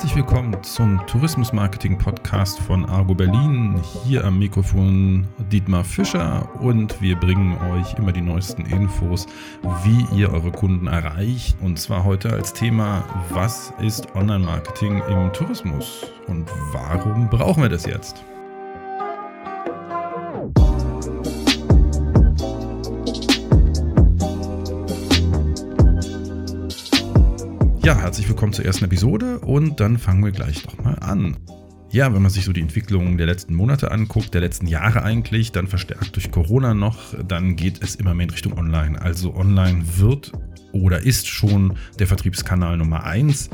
Herzlich willkommen zum Tourismus Marketing Podcast von Argo Berlin. Hier am Mikrofon Dietmar Fischer und wir bringen euch immer die neuesten Infos, wie ihr eure Kunden erreicht. Und zwar heute als Thema, was ist Online-Marketing im Tourismus und warum brauchen wir das jetzt? Ja, herzlich willkommen zur ersten Episode und dann fangen wir gleich nochmal an. Ja, wenn man sich so die Entwicklung der letzten Monate anguckt, der letzten Jahre eigentlich, dann verstärkt durch Corona noch, dann geht es immer mehr in Richtung Online. Also Online wird oder ist schon der Vertriebskanal Nummer eins.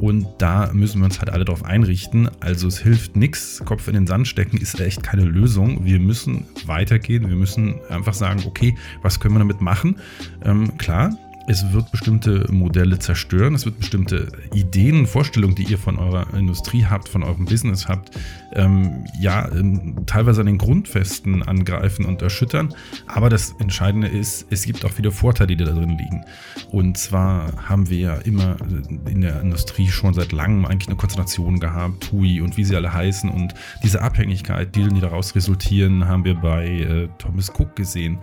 Und da müssen wir uns halt alle darauf einrichten. Also es hilft nichts, Kopf in den Sand stecken ist echt keine Lösung. Wir müssen weitergehen. Wir müssen einfach sagen, okay, was können wir damit machen? Ähm, klar, es wird bestimmte Modelle zerstören, es wird bestimmte Ideen, Vorstellungen, die ihr von eurer Industrie habt, von eurem Business habt, ähm, ja, ähm, teilweise an den Grundfesten angreifen und erschüttern. Aber das Entscheidende ist, es gibt auch viele Vorteile, die da drin liegen. Und zwar haben wir ja immer in der Industrie schon seit langem eigentlich eine Konzentration gehabt, TUI und wie sie alle heißen. Und diese Abhängigkeit, die, die daraus resultieren, haben wir bei äh, Thomas Cook gesehen.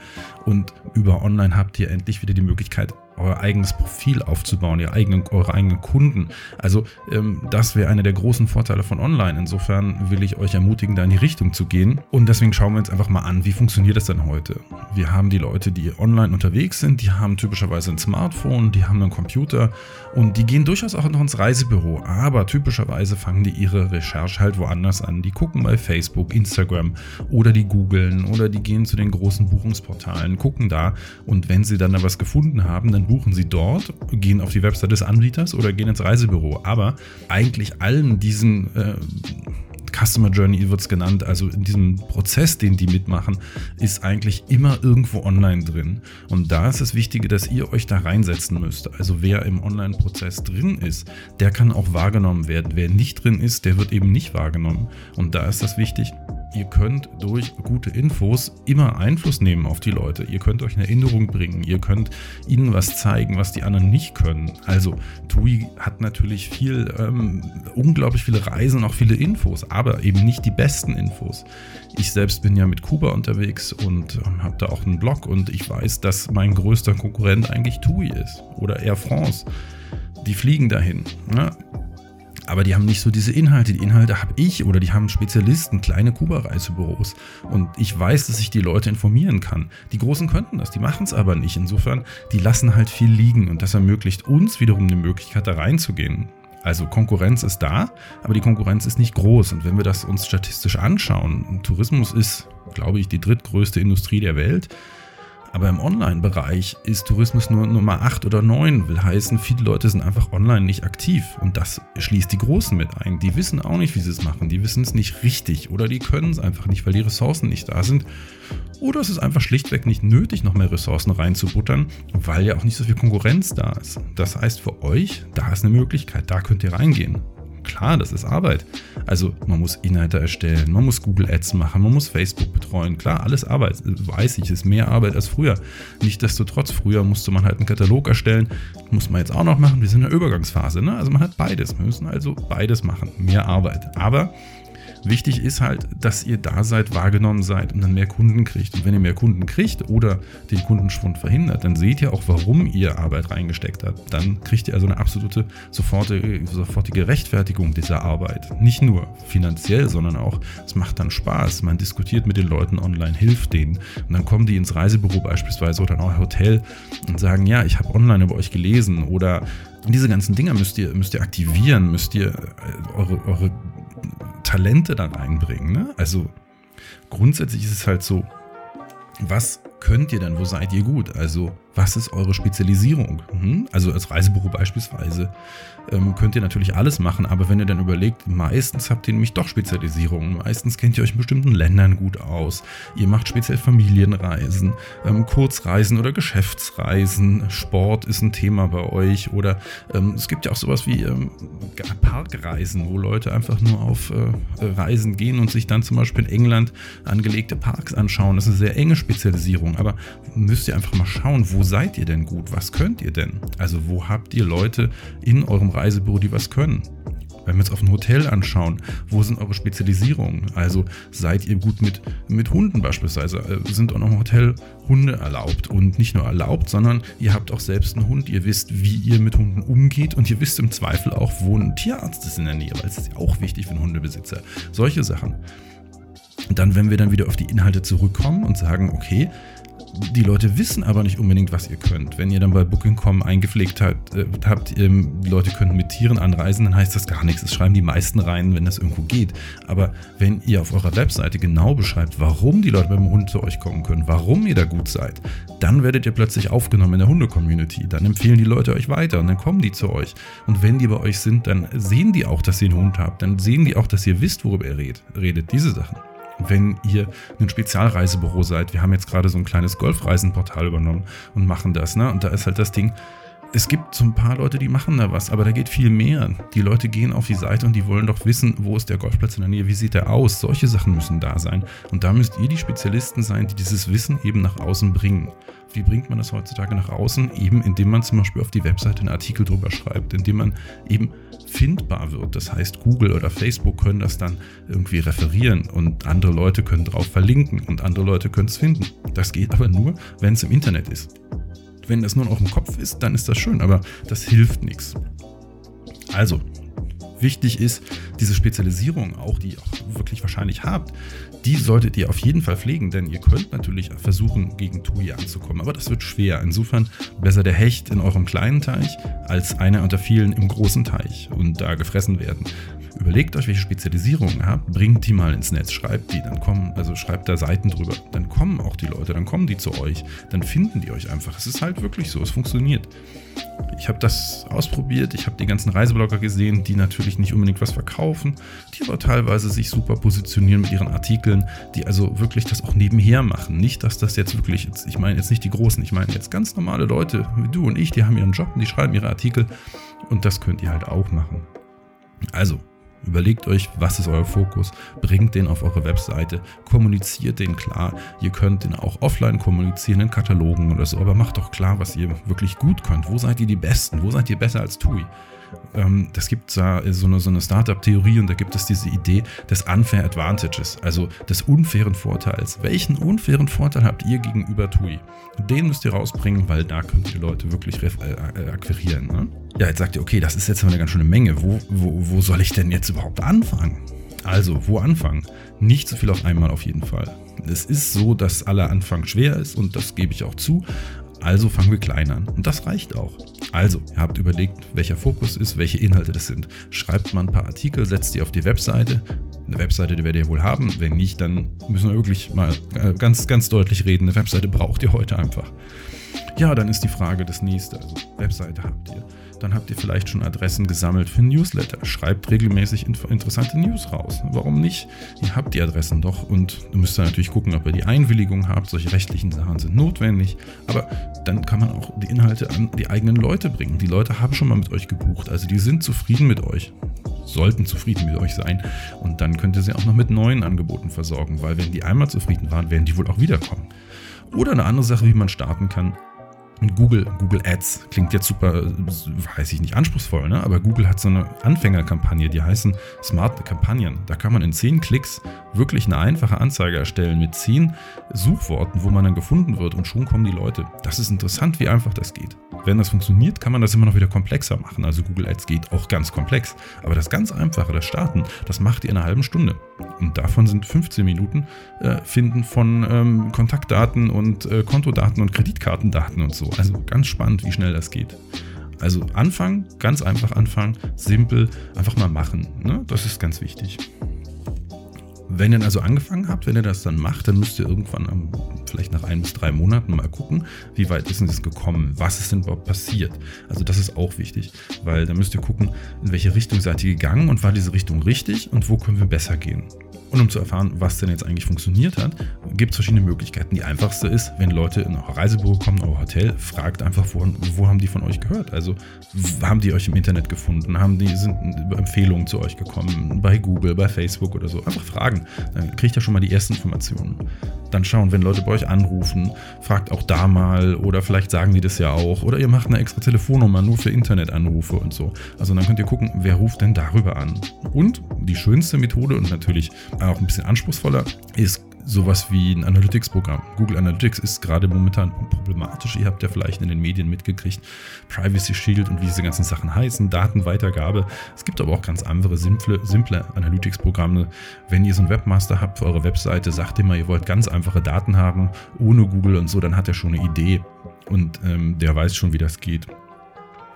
Und über Online habt ihr endlich wieder die Möglichkeit, euer eigenes Profil aufzubauen, ihr eigenen, eure eigenen Kunden. Also ähm, das wäre einer der großen Vorteile von Online. Insofern will ich euch ermutigen, da in die Richtung zu gehen. Und deswegen schauen wir uns einfach mal an, wie funktioniert das denn heute? Wir haben die Leute, die online unterwegs sind, die haben typischerweise ein Smartphone, die haben einen Computer und die gehen durchaus auch noch ins Reisebüro. Aber typischerweise fangen die ihre Recherche halt woanders an. Die gucken bei Facebook, Instagram oder die googeln oder die gehen zu den großen Buchungsportalen, gucken da und wenn sie dann da was gefunden haben, dann buchen sie dort, gehen auf die Website des Anbieters oder gehen ins Reisebüro. Aber eigentlich allen diesen äh, Customer Journey wird es genannt, also in diesem Prozess, den die mitmachen, ist eigentlich immer irgendwo online drin. Und da ist das Wichtige, dass ihr euch da reinsetzen müsst. Also wer im Online-Prozess drin ist, der kann auch wahrgenommen werden. Wer nicht drin ist, der wird eben nicht wahrgenommen. Und da ist das wichtig, ihr könnt durch gute Infos immer Einfluss nehmen auf die Leute. Ihr könnt euch eine Erinnerung bringen. Ihr könnt ihnen was zeigen, was die anderen nicht können. Also, TUI hat natürlich viel, ähm, unglaublich viele Reisen, auch viele Infos, aber eben nicht die besten Infos. Ich selbst bin ja mit Kuba unterwegs und ähm, habe da auch einen Blog und ich weiß, dass mein größter Konkurrent eigentlich TUI ist oder Air France. Die fliegen dahin. Ne? Aber die haben nicht so diese Inhalte. Die Inhalte habe ich oder die haben Spezialisten, kleine Kuba-Reisebüros. Und ich weiß, dass ich die Leute informieren kann. Die Großen könnten das, die machen es aber nicht. Insofern, die lassen halt viel liegen und das ermöglicht uns wiederum eine Möglichkeit, da reinzugehen. Also Konkurrenz ist da, aber die Konkurrenz ist nicht groß. Und wenn wir das uns statistisch anschauen, Tourismus ist, glaube ich, die drittgrößte Industrie der Welt. Aber im Online-Bereich ist Tourismus nur Nummer 8 oder 9. Will heißen, viele Leute sind einfach online nicht aktiv. Und das schließt die Großen mit ein. Die wissen auch nicht, wie sie es machen. Die wissen es nicht richtig. Oder die können es einfach nicht, weil die Ressourcen nicht da sind. Oder es ist einfach schlichtweg nicht nötig, noch mehr Ressourcen reinzubuttern, weil ja auch nicht so viel Konkurrenz da ist. Das heißt für euch, da ist eine Möglichkeit, da könnt ihr reingehen klar, das ist Arbeit. Also man muss Inhalte erstellen, man muss Google Ads machen, man muss Facebook betreuen. Klar, alles Arbeit, weiß ich, ist mehr Arbeit als früher. Nichtsdestotrotz, früher musste man halt einen Katalog erstellen, muss man jetzt auch noch machen. Wir sind in der Übergangsphase, ne? Also man hat beides. Wir müssen also beides machen, mehr Arbeit. Aber Wichtig ist halt, dass ihr da seid, wahrgenommen seid und dann mehr Kunden kriegt. Und wenn ihr mehr Kunden kriegt oder den Kundenschwund verhindert, dann seht ihr auch, warum ihr Arbeit reingesteckt habt. Dann kriegt ihr also eine absolute sofortige, sofortige Rechtfertigung dieser Arbeit. Nicht nur finanziell, sondern auch, es macht dann Spaß. Man diskutiert mit den Leuten online, hilft denen. Und dann kommen die ins Reisebüro beispielsweise oder in euer Hotel und sagen, ja, ich habe online über euch gelesen oder diese ganzen Dinge müsst ihr, müsst ihr aktivieren, müsst ihr äh, eure, eure Talente da reinbringen. Ne? Also grundsätzlich ist es halt so, was könnt ihr denn, wo seid ihr gut? Also was ist eure Spezialisierung? Mhm. Also als Reisebüro beispielsweise ähm, könnt ihr natürlich alles machen, aber wenn ihr dann überlegt, meistens habt ihr nämlich doch Spezialisierungen. Meistens kennt ihr euch in bestimmten Ländern gut aus. Ihr macht speziell Familienreisen, ähm, Kurzreisen oder Geschäftsreisen. Sport ist ein Thema bei euch oder ähm, es gibt ja auch sowas wie Parkreisen, wo Leute einfach nur auf äh, Reisen gehen und sich dann zum Beispiel in England angelegte Parks anschauen. Das ist eine sehr enge Spezialisierung, aber müsst ihr einfach mal schauen, wo seid ihr denn gut? Was könnt ihr denn? Also wo habt ihr Leute in eurem Reisebüro, die was können? Wenn wir uns auf ein Hotel anschauen, wo sind eure Spezialisierungen? Also seid ihr gut mit, mit Hunden beispielsweise? Äh, sind auch im Hotel Hunde erlaubt? Und nicht nur erlaubt, sondern ihr habt auch selbst einen Hund. Ihr wisst, wie ihr mit Hunden umgeht und ihr wisst im Zweifel auch, wo ein Tierarzt ist in der Nähe, weil es ist ja auch wichtig für einen Hundebesitzer. Solche Sachen. Dann, wenn wir dann wieder auf die Inhalte zurückkommen und sagen, okay, die Leute wissen aber nicht unbedingt, was ihr könnt. Wenn ihr dann bei Booking.com eingepflegt habt, äh, habt ähm, die Leute können mit Tieren anreisen, dann heißt das gar nichts. Das schreiben die meisten rein, wenn das irgendwo geht. Aber wenn ihr auf eurer Webseite genau beschreibt, warum die Leute beim Hund zu euch kommen können, warum ihr da gut seid, dann werdet ihr plötzlich aufgenommen in der Hunde-Community. Dann empfehlen die Leute euch weiter und dann kommen die zu euch. Und wenn die bei euch sind, dann sehen die auch, dass ihr einen Hund habt. Dann sehen die auch, dass ihr wisst, worüber ihr redet. redet diese Sachen wenn ihr ein Spezialreisebüro seid. Wir haben jetzt gerade so ein kleines Golfreisenportal übernommen und machen das. Ne? Und da ist halt das Ding, es gibt so ein paar Leute, die machen da was, aber da geht viel mehr. Die Leute gehen auf die Seite und die wollen doch wissen, wo ist der Golfplatz in der Nähe, wie sieht der aus. Solche Sachen müssen da sein. Und da müsst ihr die Spezialisten sein, die dieses Wissen eben nach außen bringen. Wie bringt man das heutzutage nach außen? Eben indem man zum Beispiel auf die Webseite einen Artikel drüber schreibt, indem man eben findbar wird. Das heißt, Google oder Facebook können das dann irgendwie referieren und andere Leute können drauf verlinken und andere Leute können es finden. Das geht aber nur, wenn es im Internet ist. Wenn das nur noch im Kopf ist, dann ist das schön, aber das hilft nichts. Also, wichtig ist, diese Spezialisierung, auch die ihr auch wirklich wahrscheinlich habt, die solltet ihr auf jeden Fall pflegen, denn ihr könnt natürlich versuchen, gegen TUI anzukommen, aber das wird schwer. Insofern besser der Hecht in eurem kleinen Teich als einer unter vielen im großen Teich und da gefressen werden. Überlegt euch, welche Spezialisierungen ihr habt, bringt die mal ins Netz, schreibt die, dann kommen, also schreibt da Seiten drüber, dann kommen auch die Leute, dann kommen die zu euch, dann finden die euch einfach. Es ist halt wirklich so, es funktioniert. Ich habe das ausprobiert, ich habe die ganzen Reiseblogger gesehen, die natürlich nicht unbedingt was verkaufen, die aber teilweise sich super positionieren mit ihren Artikeln, die also wirklich das auch nebenher machen. Nicht, dass das jetzt wirklich, jetzt, ich meine jetzt nicht die Großen, ich meine jetzt ganz normale Leute wie du und ich, die haben ihren Job und die schreiben ihre Artikel und das könnt ihr halt auch machen. Also, Überlegt euch, was ist euer Fokus, bringt den auf eure Webseite, kommuniziert den klar. Ihr könnt den auch offline kommunizieren in Katalogen oder so, aber macht doch klar, was ihr wirklich gut könnt. Wo seid ihr die Besten? Wo seid ihr besser als TUI? Ähm, das gibt da so eine, so eine Startup-Theorie und da gibt es diese Idee des Unfair Advantages, also des unfairen Vorteils. Welchen unfairen Vorteil habt ihr gegenüber TUI? Den müsst ihr rausbringen, weil da könnt ihr Leute wirklich äh, äh, akquirieren. Ne? Ja, jetzt sagt ihr, okay, das ist jetzt eine ganz schöne Menge. Wo, wo, wo soll ich denn jetzt überhaupt anfangen? Also, wo anfangen? Nicht so viel auf einmal auf jeden Fall. Es ist so, dass aller Anfang schwer ist und das gebe ich auch zu. Also fangen wir klein an. Und das reicht auch. Also, ihr habt überlegt, welcher Fokus ist, welche Inhalte das sind. Schreibt mal ein paar Artikel, setzt die auf die Webseite. Eine Webseite, die werdet ihr wohl haben. Wenn nicht, dann müssen wir wirklich mal äh, ganz, ganz deutlich reden. Eine Webseite braucht ihr heute einfach. Ja, dann ist die Frage das nächste. Also, Webseite habt ihr dann habt ihr vielleicht schon Adressen gesammelt für Newsletter. Schreibt regelmäßig interessante News raus. Warum nicht? Ihr habt die Adressen doch und müsst dann natürlich gucken, ob ihr die Einwilligung habt. Solche rechtlichen Sachen sind notwendig. Aber dann kann man auch die Inhalte an die eigenen Leute bringen. Die Leute haben schon mal mit euch gebucht, also die sind zufrieden mit euch sollten zufrieden mit euch sein. Und dann könnt ihr sie auch noch mit neuen Angeboten versorgen, weil wenn die einmal zufrieden waren, werden die wohl auch wiederkommen. Oder eine andere Sache, wie man starten kann, Google, Google Ads klingt jetzt super, weiß ich nicht, anspruchsvoll, ne? aber Google hat so eine Anfängerkampagne, die heißen Smart Kampagnen. Da kann man in 10 Klicks wirklich eine einfache Anzeige erstellen mit 10 Suchworten, wo man dann gefunden wird und schon kommen die Leute. Das ist interessant, wie einfach das geht. Wenn das funktioniert, kann man das immer noch wieder komplexer machen. Also Google Ads geht auch ganz komplex. Aber das ganz einfache, das Starten, das macht ihr in einer halben Stunde. Und davon sind 15 Minuten äh, Finden von ähm, Kontaktdaten und äh, Kontodaten und Kreditkartendaten und so. Also ganz spannend, wie schnell das geht. Also anfangen, ganz einfach anfangen, simpel, einfach mal machen. Ne? Das ist ganz wichtig. Wenn ihr also angefangen habt, wenn ihr das dann macht, dann müsst ihr irgendwann vielleicht nach ein bis drei Monaten mal gucken, wie weit ist denn das gekommen, was ist denn überhaupt passiert. Also das ist auch wichtig, weil dann müsst ihr gucken, in welche Richtung seid ihr gegangen und war diese Richtung richtig und wo können wir besser gehen. Und um zu erfahren, was denn jetzt eigentlich funktioniert hat, gibt es verschiedene Möglichkeiten. Die einfachste ist, wenn Leute in euer Reisebüro kommen, euer Hotel, fragt einfach, wo, wo haben die von euch gehört? Also haben die euch im Internet gefunden? Haben die, sind Empfehlungen zu euch gekommen? Bei Google, bei Facebook oder so? Einfach fragen. Dann kriegt ihr schon mal die ersten Informationen. Dann schauen, wenn Leute bei euch anrufen, fragt auch da mal oder vielleicht sagen die das ja auch. Oder ihr macht eine extra Telefonnummer nur für Internetanrufe und so. Also dann könnt ihr gucken, wer ruft denn darüber an. Und die schönste Methode und natürlich auch ein bisschen anspruchsvoller, ist sowas wie ein Analytics-Programm. Google Analytics ist gerade momentan problematisch. Ihr habt ja vielleicht in den Medien mitgekriegt, Privacy Shield und wie diese ganzen Sachen heißen, Datenweitergabe. Es gibt aber auch ganz andere simple, simple Analytics-Programme. Wenn ihr so einen Webmaster habt für eure Webseite, sagt immer, ihr wollt ganz einfache Daten haben, ohne Google und so, dann hat er schon eine Idee und ähm, der weiß schon, wie das geht.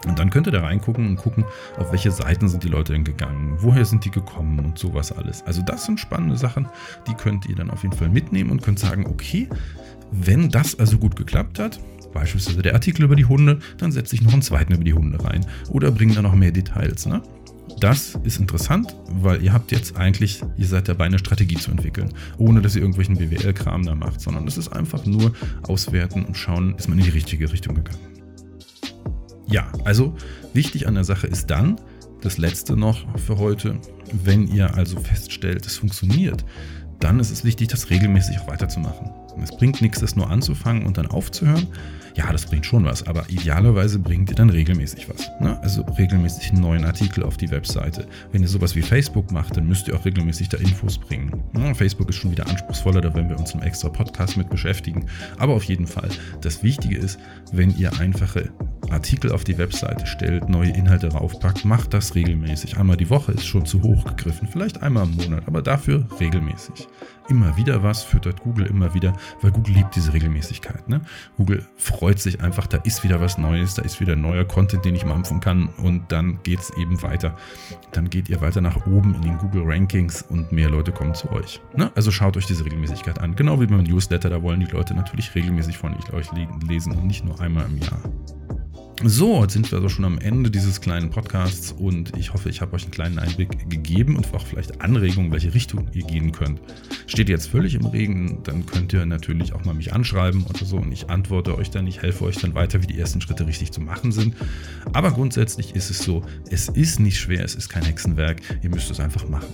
Und dann könnt ihr da reingucken und gucken, auf welche Seiten sind die Leute denn gegangen, woher sind die gekommen und sowas alles. Also das sind spannende Sachen, die könnt ihr dann auf jeden Fall mitnehmen und könnt sagen, okay, wenn das also gut geklappt hat, beispielsweise der Artikel über die Hunde, dann setze ich noch einen zweiten über die Hunde rein oder bringe da noch mehr Details. Ne? Das ist interessant, weil ihr habt jetzt eigentlich, ihr seid dabei, eine Strategie zu entwickeln, ohne dass ihr irgendwelchen BWL-Kram da macht, sondern es ist einfach nur auswerten und schauen, ist man in die richtige Richtung gegangen. Ja, also wichtig an der Sache ist dann, das letzte noch für heute, wenn ihr also feststellt, es funktioniert, dann ist es wichtig, das regelmäßig auch weiterzumachen. Es bringt nichts, das nur anzufangen und dann aufzuhören. Ja, das bringt schon was, aber idealerweise bringt ihr dann regelmäßig was. Ne? Also regelmäßig einen neuen Artikel auf die Webseite. Wenn ihr sowas wie Facebook macht, dann müsst ihr auch regelmäßig da Infos bringen. Ne? Facebook ist schon wieder anspruchsvoller, da werden wir uns im extra Podcast mit beschäftigen. Aber auf jeden Fall, das Wichtige ist, wenn ihr einfache Artikel auf die Webseite stellt, neue Inhalte draufpackt, macht das regelmäßig. Einmal die Woche ist schon zu hoch gegriffen, vielleicht einmal im Monat, aber dafür regelmäßig. Immer wieder was füttert Google immer wieder, weil Google liebt diese Regelmäßigkeit. Ne? Google freut sich einfach, da ist wieder was Neues, da ist wieder neuer Content, den ich mampfen kann und dann geht es eben weiter. Dann geht ihr weiter nach oben in den Google Rankings und mehr Leute kommen zu euch. Ne? Also schaut euch diese Regelmäßigkeit an. Genau wie beim Newsletter, da wollen die Leute natürlich regelmäßig von euch lesen und nicht nur einmal im Jahr. So, jetzt sind wir also schon am Ende dieses kleinen Podcasts und ich hoffe, ich habe euch einen kleinen Einblick gegeben und auch vielleicht Anregungen, welche Richtung ihr gehen könnt. Steht jetzt völlig im Regen, dann könnt ihr natürlich auch mal mich anschreiben oder so und ich antworte euch dann, ich helfe euch dann weiter, wie die ersten Schritte richtig zu machen sind. Aber grundsätzlich ist es so, es ist nicht schwer, es ist kein Hexenwerk, ihr müsst es einfach machen.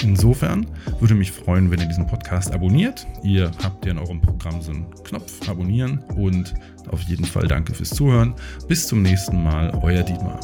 Insofern würde mich freuen, wenn ihr diesen Podcast abonniert. Ihr habt ja in eurem Programm so einen Knopf abonnieren und auf jeden Fall danke fürs Zuhören. Bis zum nächsten Mal, euer Dietmar.